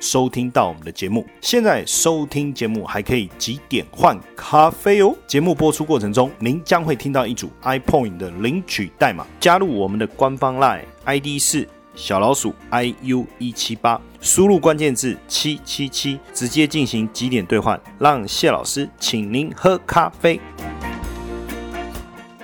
收听到我们的节目，现在收听节目还可以几点换咖啡哦。节目播出过程中，您将会听到一组 iPoint 的领取代码，加入我们的官方 Line ID 是小老鼠 iu 一七八，输入关键字七七七，直接进行几点兑换，让谢老师请您喝咖啡。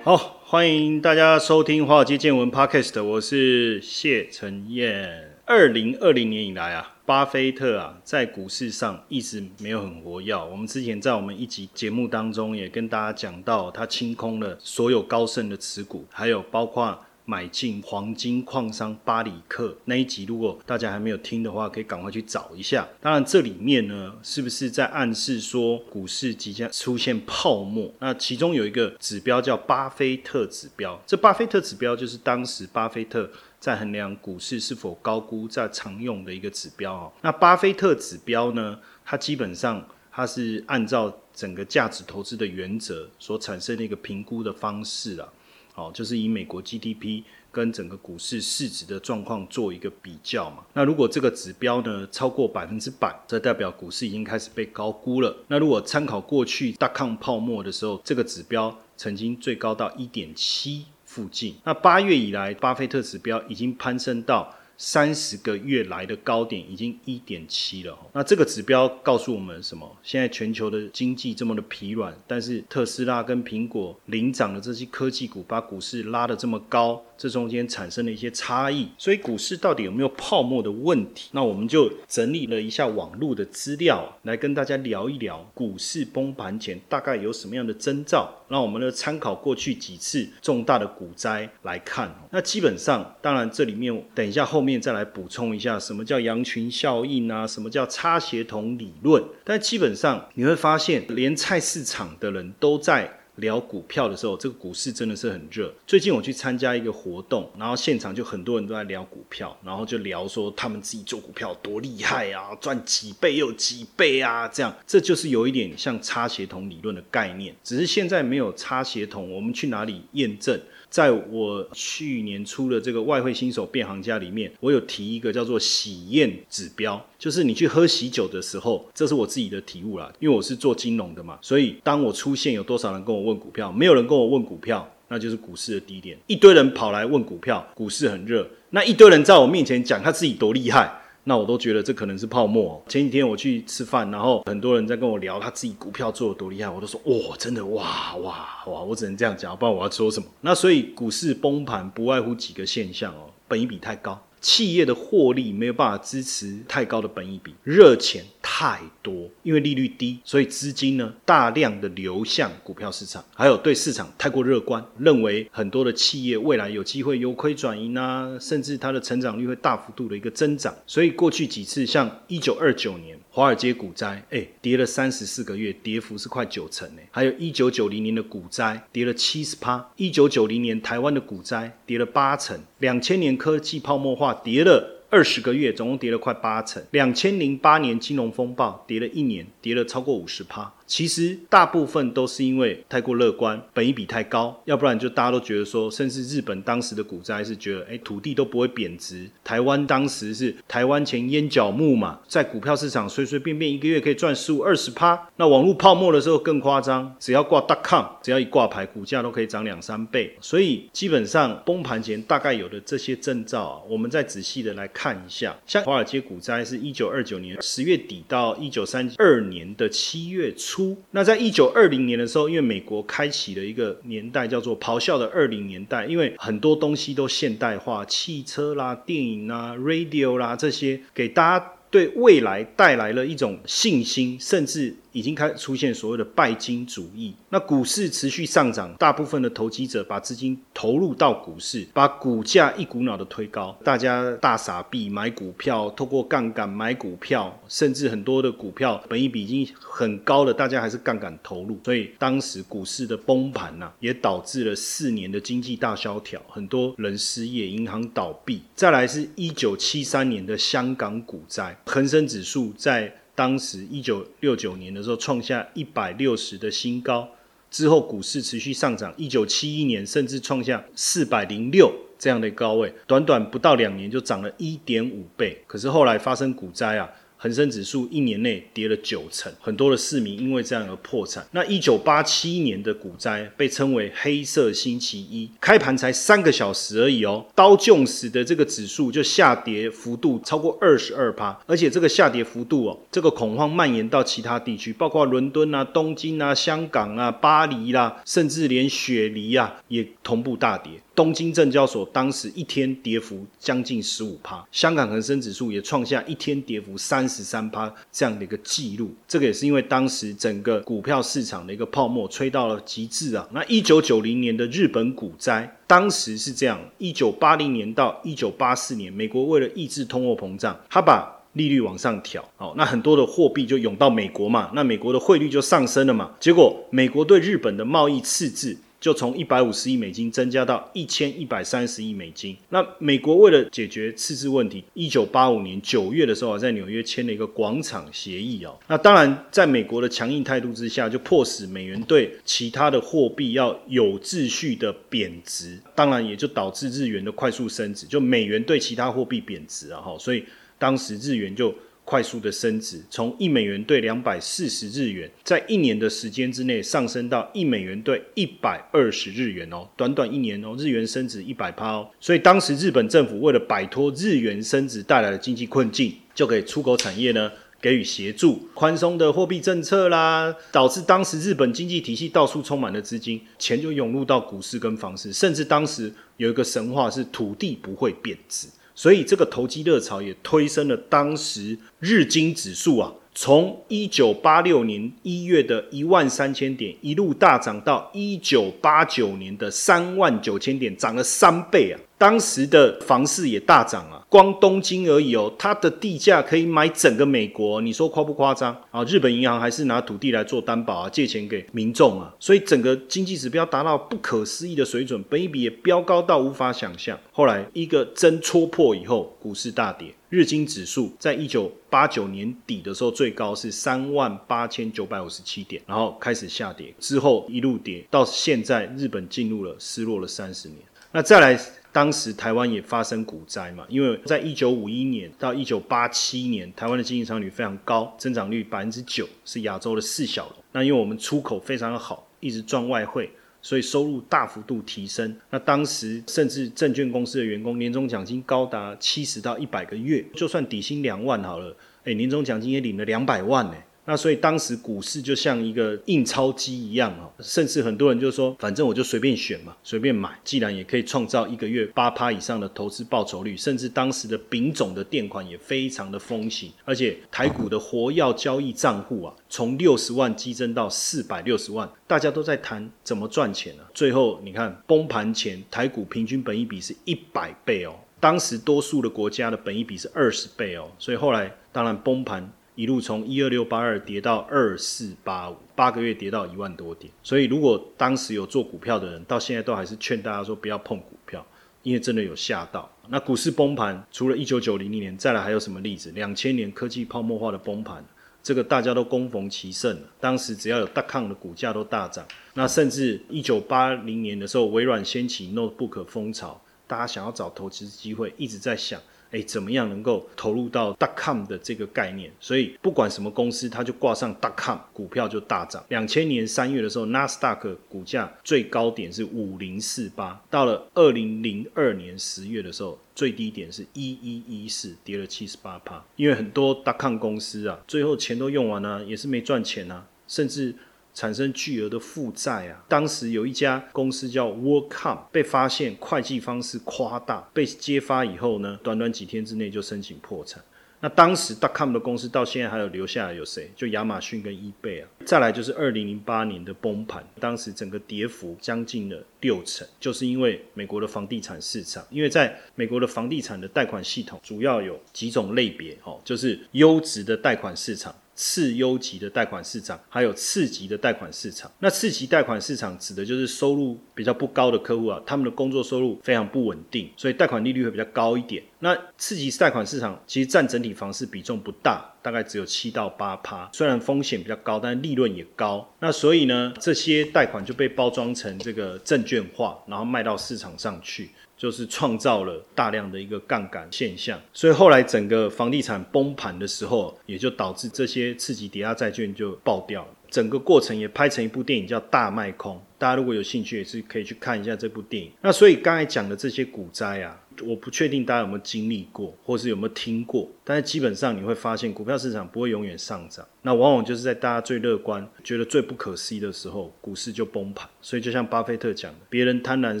好，欢迎大家收听华尔街见闻 Podcast，我是谢承彦。二零二零年以来啊。巴菲特啊，在股市上一直没有很活跃。我们之前在我们一集节目当中也跟大家讲到，他清空了所有高盛的持股，还有包括买进黄金矿商巴里克那一集。如果大家还没有听的话，可以赶快去找一下。当然，这里面呢，是不是在暗示说股市即将出现泡沫？那其中有一个指标叫巴菲特指标，这巴菲特指标就是当时巴菲特。在衡量股市是否高估，在常用的一个指标哦。那巴菲特指标呢？它基本上它是按照整个价值投资的原则所产生的一个评估的方式啊。哦，就是以美国 GDP 跟整个股市市值的状况做一个比较嘛。那如果这个指标呢超过百分之百，这代表股市已经开始被高估了。那如果参考过去大抗泡沫的时候，这个指标曾经最高到一点七。附近，那八月以来，巴菲特指标已经攀升到三十个月来的高点，已经一点七了。那这个指标告诉我们什么？现在全球的经济这么的疲软，但是特斯拉跟苹果领涨的这些科技股，把股市拉得这么高。这中间产生了一些差异，所以股市到底有没有泡沫的问题？那我们就整理了一下网络的资料，来跟大家聊一聊股市崩盘前大概有什么样的征兆。那我们呢参考过去几次重大的股灾来看。那基本上，当然这里面等一下后面面再来补充一下什么叫羊群效应啊，什么叫差协同理论。但基本上你会发现，连菜市场的人都在。聊股票的时候，这个股市真的是很热。最近我去参加一个活动，然后现场就很多人都在聊股票，然后就聊说他们自己做股票多厉害啊，赚几倍又几倍啊，这样这就是有一点像差协同理论的概念，只是现在没有差协同，我们去哪里验证？在我去年出的这个外汇新手变行家里面，我有提一个叫做喜宴指标，就是你去喝喜酒的时候，这是我自己的体悟啦，因为我是做金融的嘛，所以当我出现有多少人跟我问股票，没有人跟我问股票，那就是股市的低点，一堆人跑来问股票，股市很热，那一堆人在我面前讲他自己多厉害。那我都觉得这可能是泡沫。前几天我去吃饭，然后很多人在跟我聊他自己股票做的多厉害，我都说哇，真的哇哇哇，我只能这样讲，不然我要说什么？那所以股市崩盘不外乎几个现象哦，本益比太高。企业的获利没有办法支持太高的本益比，热钱太多，因为利率低，所以资金呢大量的流向股票市场，还有对市场太过乐观，认为很多的企业未来有机会由亏转盈啊，甚至它的成长率会大幅度的一个增长，所以过去几次像一九二九年。华尔街股灾，哎，跌了三十四个月，跌幅是快九成呢。还有一九九零年的股灾，跌了七十趴。一九九零年台湾的股灾，跌了八成。两千年科技泡沫化，跌了二十个月，总共跌了快八成。两千零八年金融风暴，跌了一年，跌了超过五十趴。其实大部分都是因为太过乐观，本一比太高，要不然就大家都觉得说，甚至日本当时的股灾是觉得，哎，土地都不会贬值。台湾当时是台湾前烟角木嘛，在股票市场随随便便一个月可以赚十五二十趴。那网络泡沫的时候更夸张，只要挂 .com，只要一挂牌，股价都可以涨两三倍。所以基本上崩盘前大概有的这些征兆啊，我们再仔细的来看一下。像华尔街股灾是一九二九年十月底到一九三二年的七月初。那在一九二零年的时候，因为美国开启了一个年代叫做咆哮的二零年代，因为很多东西都现代化，汽车啦、电影啦、radio 啦这些，给大家对未来带来了一种信心，甚至已经开始出现所谓的拜金主义。那股市持续上涨，大部分的投机者把资金投入到股市，把股价一股脑的推高，大家大傻逼买股票，透过杠杆买股票，甚至很多的股票本益比已经很高了，大家还是杠杆投入，所以当时股市的崩盘呐，也导致了四年的经济大萧条，很多人失业，银行倒闭。再来是一九七三年的香港股灾，恒生指数在。当时一九六九年的时候创下一百六十的新高，之后股市持续上涨，一九七一年甚至创下四百零六这样的高位，短短不到两年就涨了一点五倍。可是后来发生股灾啊。恒生指数一年内跌了九成，很多的市民因为这样而破产。那一九八七年的股灾被称为黑色星期一，开盘才三个小时而已哦，刀琼斯的这个指数就下跌幅度超过二十二趴，而且这个下跌幅度哦，这个恐慌蔓延到其他地区，包括伦敦啊、东京啊、香港啊、巴黎啦，甚至连雪梨啊也同步大跌。东京证交所当时一天跌幅将近十五趴，香港恒生指数也创下一天跌幅三十三趴这样的一个记录。这个也是因为当时整个股票市场的一个泡沫吹到了极致啊。那一九九零年的日本股灾，当时是这样：一九八零年到一九八四年，美国为了抑制通货膨胀，他把利率往上调，哦，那很多的货币就涌到美国嘛，那美国的汇率就上升了嘛。结果美国对日本的贸易赤字。就从一百五十亿美金增加到一千一百三十亿美金。那美国为了解决赤字问题，一九八五年九月的时候，在纽约签了一个广场协议哦。那当然，在美国的强硬态度之下，就迫使美元对其他的货币要有秩序的贬值，当然也就导致日元的快速升值。就美元对其他货币贬值啊，哈，所以当时日元就。快速的升值，从一美元兑两百四十日元，在一年的时间之内上升到一美元兑一百二十日元哦，短短一年哦，日元升值一百趴哦，所以当时日本政府为了摆脱日元升值带来的经济困境，就给出口产业呢给予协助，宽松的货币政策啦，导致当时日本经济体系到处充满了资金，钱就涌入到股市跟房市，甚至当时有一个神话是土地不会贬值。所以这个投机热潮也推升了当时日经指数啊，从一九八六年一月的一万三千点一路大涨到一九八九年的三万九千点，涨了三倍啊！当时的房市也大涨啊。光东京而已哦，它的地价可以买整个美国，你说夸不夸张啊？日本银行还是拿土地来做担保啊，借钱给民众啊，所以整个经济指标达到不可思议的水准，本益比也飙高到无法想象。后来一个针戳破以后，股市大跌，日经指数在一九八九年底的时候最高是三万八千九百五十七点，然后开始下跌，之后一路跌到现在，日本进入了失落了三十年。那再来。当时台湾也发生股灾嘛，因为在一九五一年到一九八七年，台湾的经济增率非常高，增长率百分之九，是亚洲的四小龙。那因为我们出口非常的好，一直赚外汇，所以收入大幅度提升。那当时甚至证券公司的员工年终奖金高达七十到一百个月，就算底薪两万好了，哎，年终奖金也领了两百万呢。那所以当时股市就像一个印钞机一样哦，甚至很多人就说，反正我就随便选嘛，随便买，既然也可以创造一个月八趴以上的投资报酬率，甚至当时的丙种的垫款也非常的风行，而且台股的活跃交易账户啊，从六十万激增到四百六十万，大家都在谈怎么赚钱啊。最后你看崩盘前台股平均本益比是一百倍哦，当时多数的国家的本益比是二十倍哦，所以后来当然崩盘。一路从一二六八二跌到二四八五，八个月跌到一万多点。所以，如果当时有做股票的人，到现在都还是劝大家说不要碰股票，因为真的有吓到。那股市崩盘，除了一九九零年，再来还有什么例子？两千年科技泡沫化的崩盘，这个大家都攻逢其盛了。当时只要有大抗的股价都大涨。那甚至一九八零年的时候，微软掀起 Notebook 风潮，大家想要找投资机会，一直在想。哎，怎么样能够投入到 .com 的这个概念？所以不管什么公司，它就挂上 .com，股票就大涨。两千年三月的时候，纳斯达克股价最高点是五零四八，到了二零零二年十月的时候，最低点是一一一四，跌了七十八趴。因为很多 .com 公司啊，最后钱都用完了，也是没赚钱啊，甚至。产生巨额的负债啊！当时有一家公司叫 Workcom，被发现会计方式夸大，被揭发以后呢，短短几天之内就申请破产。那当时 dot com 的公司到现在还有留下来有谁？就亚马逊跟 eBay 啊。再来就是二零零八年的崩盘，当时整个跌幅将近了六成，就是因为美国的房地产市场，因为在美国的房地产的贷款系统主要有几种类别哦，就是优质的贷款市场。次优级的贷款市场，还有次级的贷款市场。那次级贷款市场指的就是收入比较不高的客户啊，他们的工作收入非常不稳定，所以贷款利率会比较高一点。那次级贷款市场其实占整体房市比重不大，大概只有七到八趴。虽然风险比较高，但利润也高。那所以呢，这些贷款就被包装成这个证券化，然后卖到市场上去。就是创造了大量的一个杠杆现象，所以后来整个房地产崩盘的时候，也就导致这些刺激抵押债券就爆掉了。整个过程也拍成一部电影叫《大卖空》，大家如果有兴趣，也是可以去看一下这部电影。那所以刚才讲的这些股灾啊。我不确定大家有没有经历过，或是有没有听过，但是基本上你会发现，股票市场不会永远上涨，那往往就是在大家最乐观、觉得最不可思议的时候，股市就崩盘。所以就像巴菲特讲的，别人贪婪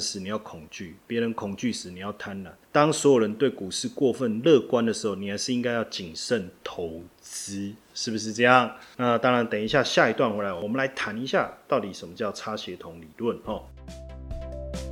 时你要恐惧，别人恐惧时你要贪婪。当所有人对股市过分乐观的时候，你还是应该要谨慎投资，是不是这样？那当然，等一下下一段回来，我们来谈一下到底什么叫差协同理论哦。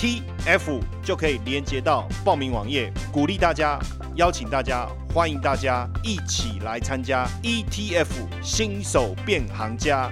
T F 就可以连接到报名网页，鼓励大家。邀请大家，欢迎大家一起来参加 ETF 新手变行家。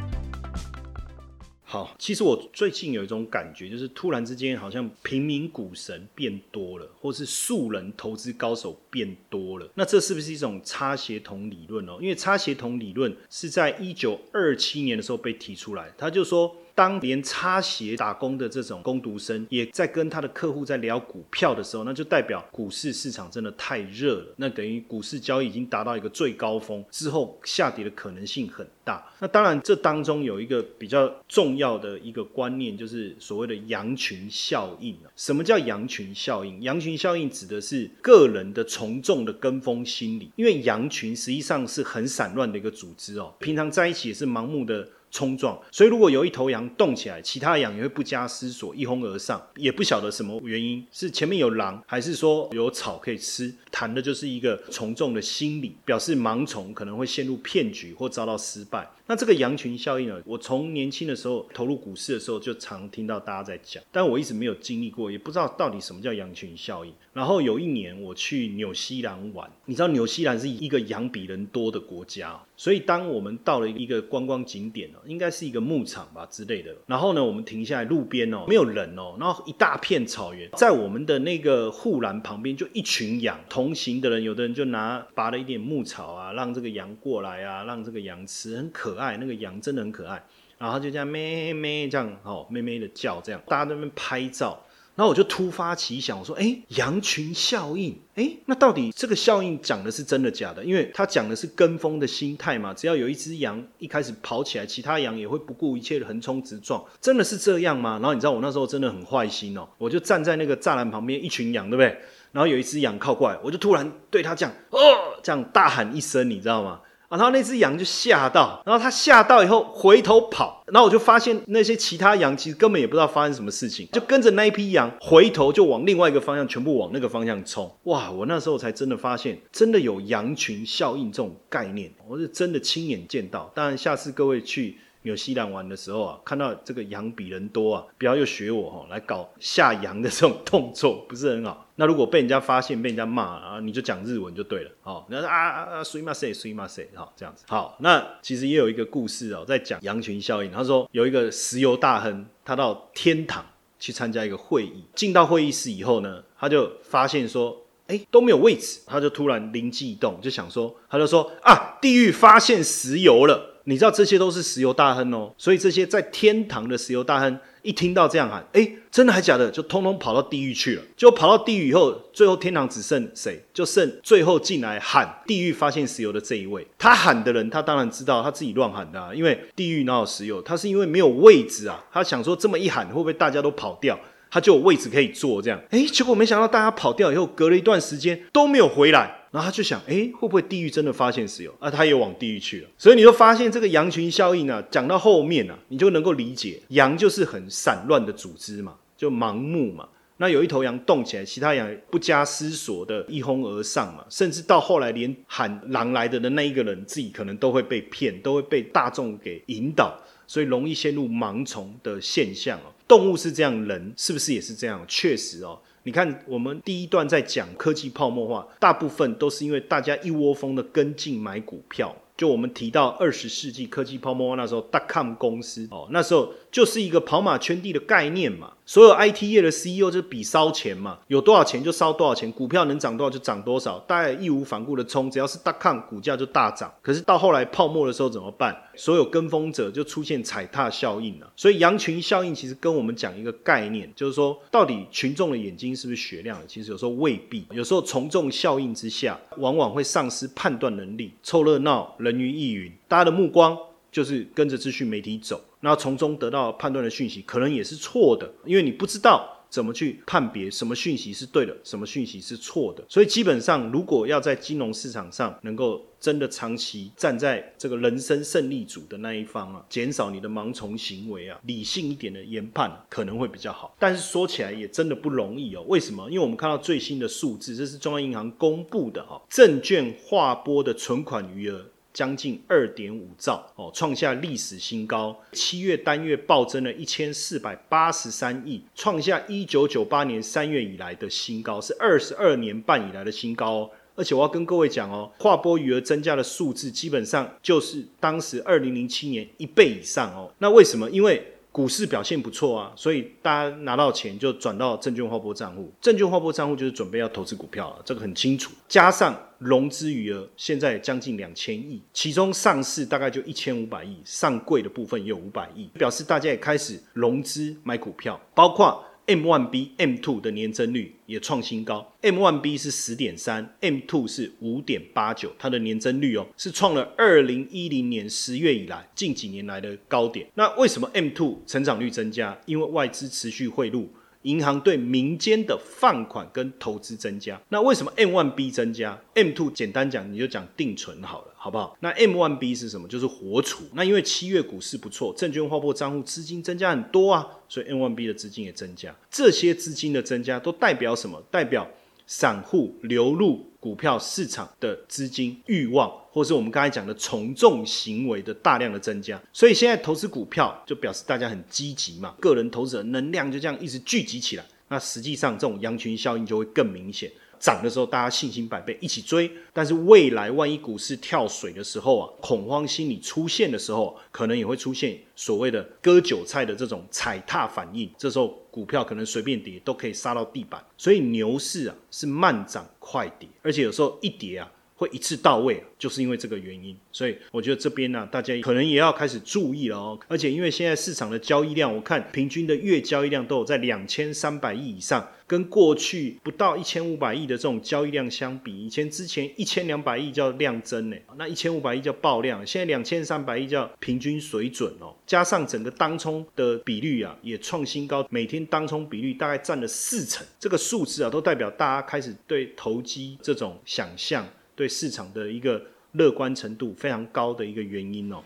好，其实我最近有一种感觉，就是突然之间好像平民股神变多了，或是素人投资高手变多了。那这是不是一种差协同理论哦？因为差协同理论是在一九二七年的时候被提出来，他就说。当连擦鞋打工的这种工读生也在跟他的客户在聊股票的时候，那就代表股市市场真的太热了。那等于股市交易已经达到一个最高峰，之后下跌的可能性很大。那当然，这当中有一个比较重要的一个观念，就是所谓的羊群效应什么叫羊群效应？羊群效应指的是个人的从众的跟风心理，因为羊群实际上是很散乱的一个组织哦，平常在一起也是盲目的。冲撞，所以如果有一头羊动起来，其他羊也会不加思索一哄而上，也不晓得什么原因，是前面有狼，还是说有草可以吃？谈的就是一个从众的心理，表示盲从可能会陷入骗局或遭到失败。那这个羊群效应呢？我从年轻的时候投入股市的时候就常听到大家在讲，但我一直没有经历过，也不知道到底什么叫羊群效应。然后有一年我去纽西兰玩，你知道纽西兰是一个羊比人多的国家，所以当我们到了一个观光景点，应该是一个牧场吧之类的。然后呢，我们停下来路边哦，没有人哦，然后一大片草原，在我们的那个护栏旁边就一群羊，同行的人有的人就拿拔了一点牧草啊，让这个羊过来啊，让这个羊吃，很可。爱那个羊真的很可爱，然后就这样咩咩这样哦，咩咩的叫这样，大家在那边拍照，然后我就突发奇想，我说哎，羊群效应，哎，那到底这个效应讲的是真的假的？因为他讲的是跟风的心态嘛，只要有一只羊一开始跑起来，其他羊也会不顾一切的横冲直撞，真的是这样吗？然后你知道我那时候真的很坏心哦，我就站在那个栅栏旁边，一群羊对不对？然后有一只羊靠过来，我就突然对他讲哦，这样大喊一声，你知道吗？然后那只羊就吓到，然后它吓到以后回头跑，然后我就发现那些其他羊其实根本也不知道发生什么事情，就跟着那一批羊回头就往另外一个方向，全部往那个方向冲。哇！我那时候才真的发现，真的有羊群效应这种概念，我是真的亲眼见到。当然，下次各位去。纽西兰玩的时候啊，看到这个羊比人多啊，不要又学我哈，来搞下羊的这种动作，不是很好。那如果被人家发现，被人家骂啊，你就讲日文就对了。好，你说啊啊啊，水马塞，水马塞，好这样子。好，那其实也有一个故事哦，在讲羊群效应。他说有一个石油大亨，他到天堂去参加一个会议，进到会议室以后呢，他就发现说，哎都没有位置，他就突然灵机一动，就想说，他就说啊，地狱发现石油了。你知道这些都是石油大亨哦，所以这些在天堂的石油大亨一听到这样喊，哎，真的还假的，就通通跑到地狱去了。就跑到地狱以后，最后天堂只剩谁？就剩最后进来喊地狱发现石油的这一位。他喊的人，他当然知道他自己乱喊的，啊，因为地狱哪有石油？他是因为没有位置啊，他想说这么一喊，会不会大家都跑掉？他就有位置可以坐，这样，哎，结果没想到大家跑掉以后，隔了一段时间都没有回来，然后他就想，哎，会不会地狱真的发现石油？啊，他也往地狱去了。所以你就发现这个羊群效应啊，讲到后面啊，你就能够理解，羊就是很散乱的组织嘛，就盲目嘛。那有一头羊动起来，其他羊不加思索的一哄而上嘛，甚至到后来连喊狼来的那一个人，自己可能都会被骗，都会被大众给引导，所以容易陷入盲从的现象哦。动物是这样，人是不是也是这样？确实哦，你看我们第一段在讲科技泡沫化，大部分都是因为大家一窝蜂的跟进买股票。就我们提到二十世纪科技泡沫化那时候，dotcom 公司哦，那时候就是一个跑马圈地的概念嘛。所有 IT 业的 CEO 就是比烧钱嘛，有多少钱就烧多少钱，股票能涨多少就涨多少，大家义无反顾的冲，只要是大抗股价就大涨。可是到后来泡沫的时候怎么办？所有跟风者就出现踩踏效应了。所以羊群效应其实跟我们讲一个概念，就是说到底群众的眼睛是不是雪亮的？其实有时候未必，有时候从众效应之下，往往会丧失判断能力，凑热闹，人云亦云，大家的目光就是跟着资讯媒体走。那从中得到判断的讯息，可能也是错的，因为你不知道怎么去判别什么讯息是对的，什么讯息是错的。所以基本上，如果要在金融市场上能够真的长期站在这个人生胜利组的那一方啊，减少你的盲从行为啊，理性一点的研判可能会比较好。但是说起来也真的不容易哦。为什么？因为我们看到最新的数字，这是中央银行公布的哈，证券划拨的存款余额。将近二点五兆哦，创下历史新高。七月单月暴增了一千四百八十三亿，创下一九九八年三月以来的新高，是二十二年半以来的新高哦。而且我要跟各位讲哦，划拨余额增加的数字基本上就是当时二零零七年一倍以上哦。那为什么？因为股市表现不错啊，所以大家拿到钱就转到证券划拨账户。证券划拨账户就是准备要投资股票了，这个很清楚。加上融资余额现在将近两千亿，其中上市大概就一千五百亿，上柜的部分也有五百亿，表示大家也开始融资买股票，包括。M one B M two 的年增率也创新高，M one B 是十点三，M two 是五点八九，它的年增率哦是创了二零一零年十月以来近几年来的高点。那为什么 M two 成长率增加？因为外资持续汇入。银行对民间的放款跟投资增加，那为什么 M 万 B 增加？M two 简单讲，你就讲定存好了，好不好？那 M 万 B 是什么？就是活储。那因为七月股市不错，证券划拨账户资金增加很多啊，所以 M 万 B 的资金也增加。这些资金的增加都代表什么？代表散户流入。股票市场的资金欲望，或是我们刚才讲的从众行为的大量的增加，所以现在投资股票就表示大家很积极嘛，个人投资者能量就这样一直聚集起来，那实际上这种羊群效应就会更明显。涨的时候，大家信心百倍，一起追；但是未来万一股市跳水的时候啊，恐慌心理出现的时候，可能也会出现所谓的割韭菜的这种踩踏反应。这时候股票可能随便跌都可以杀到地板。所以牛市啊是慢涨快跌，而且有时候一跌啊会一次到位，就是因为这个原因。所以我觉得这边呢，大家可能也要开始注意了哦。而且因为现在市场的交易量，我看平均的月交易量都有在两千三百亿以上。跟过去不到一千五百亿的这种交易量相比，以前之前一千两百亿叫量增呢，那一千五百亿叫爆量，现在两千三百亿叫平均水准哦。加上整个当冲的比率啊，也创新高，每天当冲比率大概占了四成，这个数字啊，都代表大家开始对投机这种想象，对市场的一个乐观程度非常高的一个原因哦。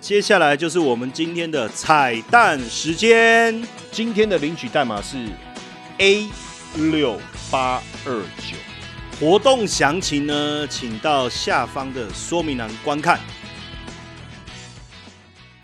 接下来就是我们今天的彩蛋时间。今天的领取代码是 A 六八二九。活动详情呢，请到下方的说明栏观看。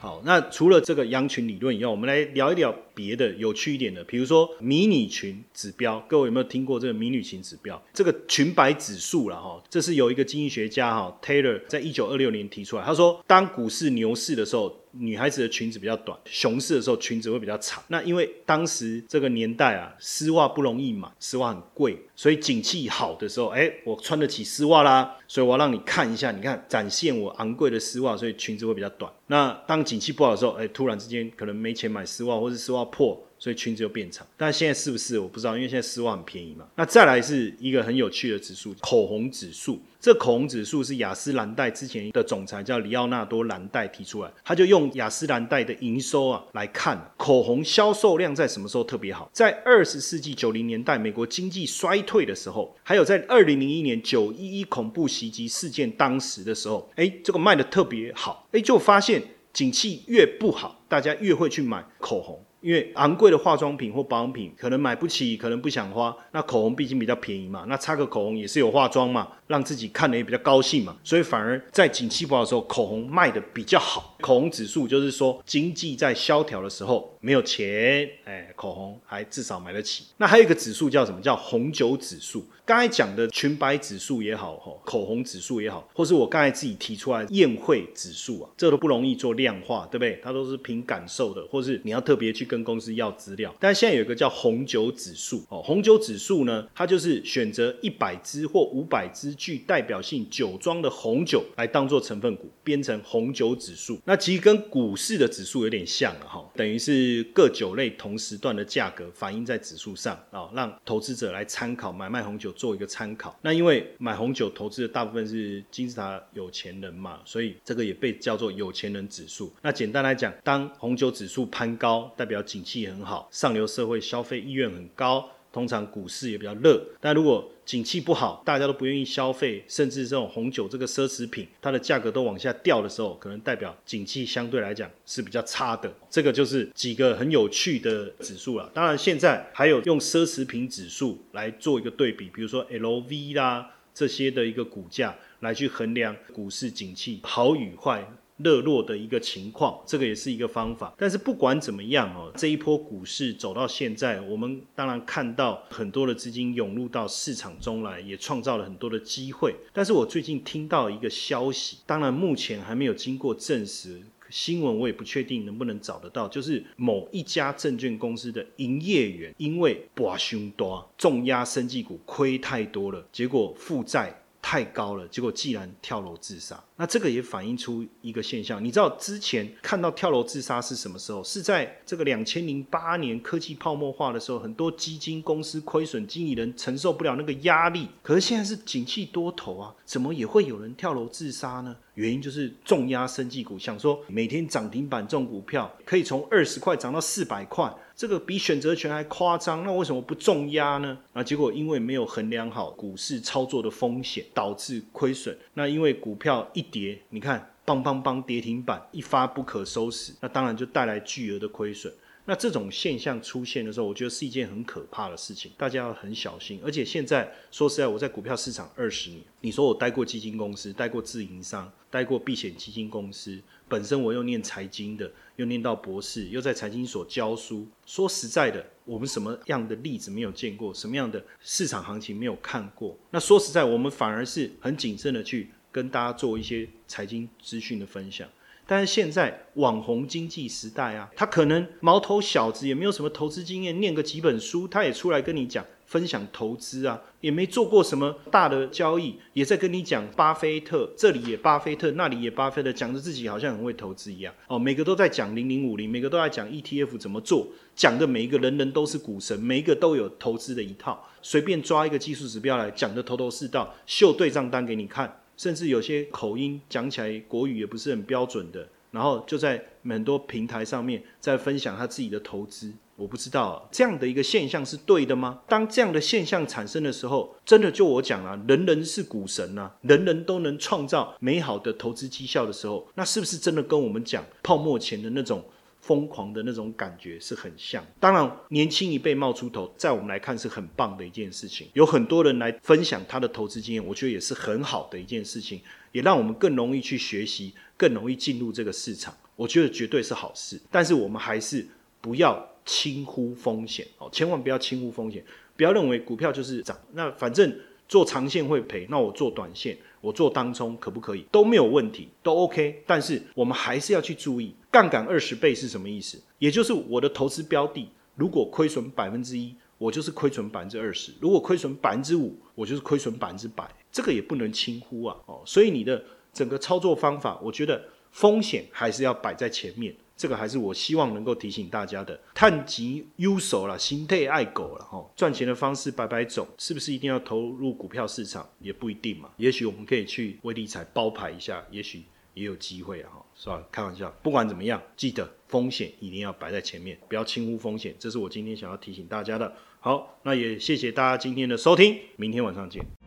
好，那除了这个羊群理论以外，我们来聊一聊别的有趣一点的，比如说迷你群指标。各位有没有听过这个迷你群指标？这个群白指数了哈，这是有一个经济学家哈 Taylor 在一九二六年提出来。他说，当股市牛市的时候，女孩子的裙子比较短，熊市的时候裙子会比较长。那因为当时这个年代啊，丝袜不容易买，丝袜很贵，所以景气好的时候，哎，我穿得起丝袜啦，所以我要让你看一下，你看展现我昂贵的丝袜，所以裙子会比较短。那当景气不好的时候，哎，突然之间可能没钱买丝袜，或是丝袜破。所以裙子就变长，但现在是不是我不知道，因为现在丝袜很便宜嘛。那再来是一个很有趣的指数，口红指数。这口红指数是雅诗兰黛之前的总裁叫里奥纳多兰黛提出来，他就用雅诗兰黛的营收啊来看口红销售量在什么时候特别好，在二十世纪九零年代美国经济衰退的时候，还有在二零零一年九一一恐怖袭击事件当时的时候，哎，这个卖的特别好，哎，就发现景气越不好，大家越会去买口红。因为昂贵的化妆品或保养品可能买不起，可能不想花。那口红毕竟比较便宜嘛，那擦个口红也是有化妆嘛，让自己看的也比较高兴嘛。所以反而在景气不好的时候，口红卖的比较好。口红指数就是说，经济在萧条的时候没有钱，哎，口红还至少买得起。那还有一个指数叫什么？叫红酒指数。刚才讲的裙摆指数也好，吼，口红指数也好，或是我刚才自己提出来宴会指数啊，这都不容易做量化，对不对？它都是凭感受的，或是你要特别去跟公司要资料。但现在有一个叫红酒指数，哦，红酒指数呢，它就是选择一百支或五百支具代表性酒庄的红酒来当做成分股，编成红酒指数。那其实跟股市的指数有点像了，哈，等于是各酒类同时段的价格反映在指数上啊，让投资者来参考买卖红酒。做一个参考，那因为买红酒投资的大部分是金字塔有钱人嘛，所以这个也被叫做有钱人指数。那简单来讲，当红酒指数攀高，代表景气很好，上流社会消费意愿很高。通常股市也比较热，但如果景气不好，大家都不愿意消费，甚至这种红酒这个奢侈品，它的价格都往下掉的时候，可能代表景气相对来讲是比较差的。这个就是几个很有趣的指数了。当然，现在还有用奢侈品指数来做一个对比，比如说 LV 啦这些的一个股价来去衡量股市景气好与坏。热络的一个情况，这个也是一个方法。但是不管怎么样哦，这一波股市走到现在，我们当然看到很多的资金涌入到市场中来，也创造了很多的机会。但是我最近听到一个消息，当然目前还没有经过证实，新闻我也不确定能不能找得到，就是某一家证券公司的营业员因为把凶多重压生技股亏太多了，结果负债。太高了，结果既然跳楼自杀，那这个也反映出一个现象。你知道之前看到跳楼自杀是什么时候？是在这个两千零八年科技泡沫化的时候，很多基金公司亏损，经理人承受不了那个压力。可是现在是景气多头啊，怎么也会有人跳楼自杀呢？原因就是重压生技股，想说每天涨停板这种股票可以从二十块涨到四百块，这个比选择权还夸张，那为什么不重压呢？啊，结果因为没有衡量好股市操作的风险，导致亏损。那因为股票一跌，你看，邦邦邦跌停板一发不可收拾，那当然就带来巨额的亏损。那这种现象出现的时候，我觉得是一件很可怕的事情，大家要很小心。而且现在说实在，我在股票市场二十年，你说我待过基金公司，待过自营商，待过避险基金公司，本身我又念财经的，又念到博士，又在财经所教书。说实在的，我们什么样的例子没有见过，什么样的市场行情没有看过？那说实在，我们反而是很谨慎的去跟大家做一些财经资讯的分享。但是现在网红经济时代啊，他可能毛头小子也没有什么投资经验，念个几本书，他也出来跟你讲分享投资啊，也没做过什么大的交易，也在跟你讲巴菲特，这里也巴菲特，那里也巴菲特，讲着自己好像很会投资一样。哦，每个都在讲零零五零，每个都在讲 ETF 怎么做，讲的每一个人人都是股神，每一个都有投资的一套，随便抓一个技术指标来讲的头头是道，秀对账单给你看。甚至有些口音讲起来国语也不是很标准的，然后就在很多平台上面在分享他自己的投资，我不知道这样的一个现象是对的吗？当这样的现象产生的时候，真的就我讲了，人人是股神呐，人人都能创造美好的投资绩效的时候，那是不是真的跟我们讲泡沫前的那种？疯狂的那种感觉是很像。当然，年轻一辈冒出头，在我们来看是很棒的一件事情。有很多人来分享他的投资经验，我觉得也是很好的一件事情，也让我们更容易去学习，更容易进入这个市场。我觉得绝对是好事。但是我们还是不要轻忽风险哦，千万不要轻忽风险，不要认为股票就是涨。那反正。做长线会赔，那我做短线，我做当冲可不可以？都没有问题，都 OK。但是我们还是要去注意，杠杆二十倍是什么意思？也就是我的投资标的如果亏损百分之一，我就是亏损百分之二十；如果亏损百分之五，我就是亏损百分之百。这个也不能轻忽啊！哦，所以你的整个操作方法，我觉得风险还是要摆在前面。这个还是我希望能够提醒大家的，探及优手了，心态爱狗了哈，赚钱的方式摆摆走，是不是一定要投入股票市场？也不一定嘛，也许我们可以去微理财包牌一下，也许也有机会啊哈，是吧？开玩笑，不管怎么样，记得风险一定要摆在前面，不要轻忽风险，这是我今天想要提醒大家的。好，那也谢谢大家今天的收听，明天晚上见。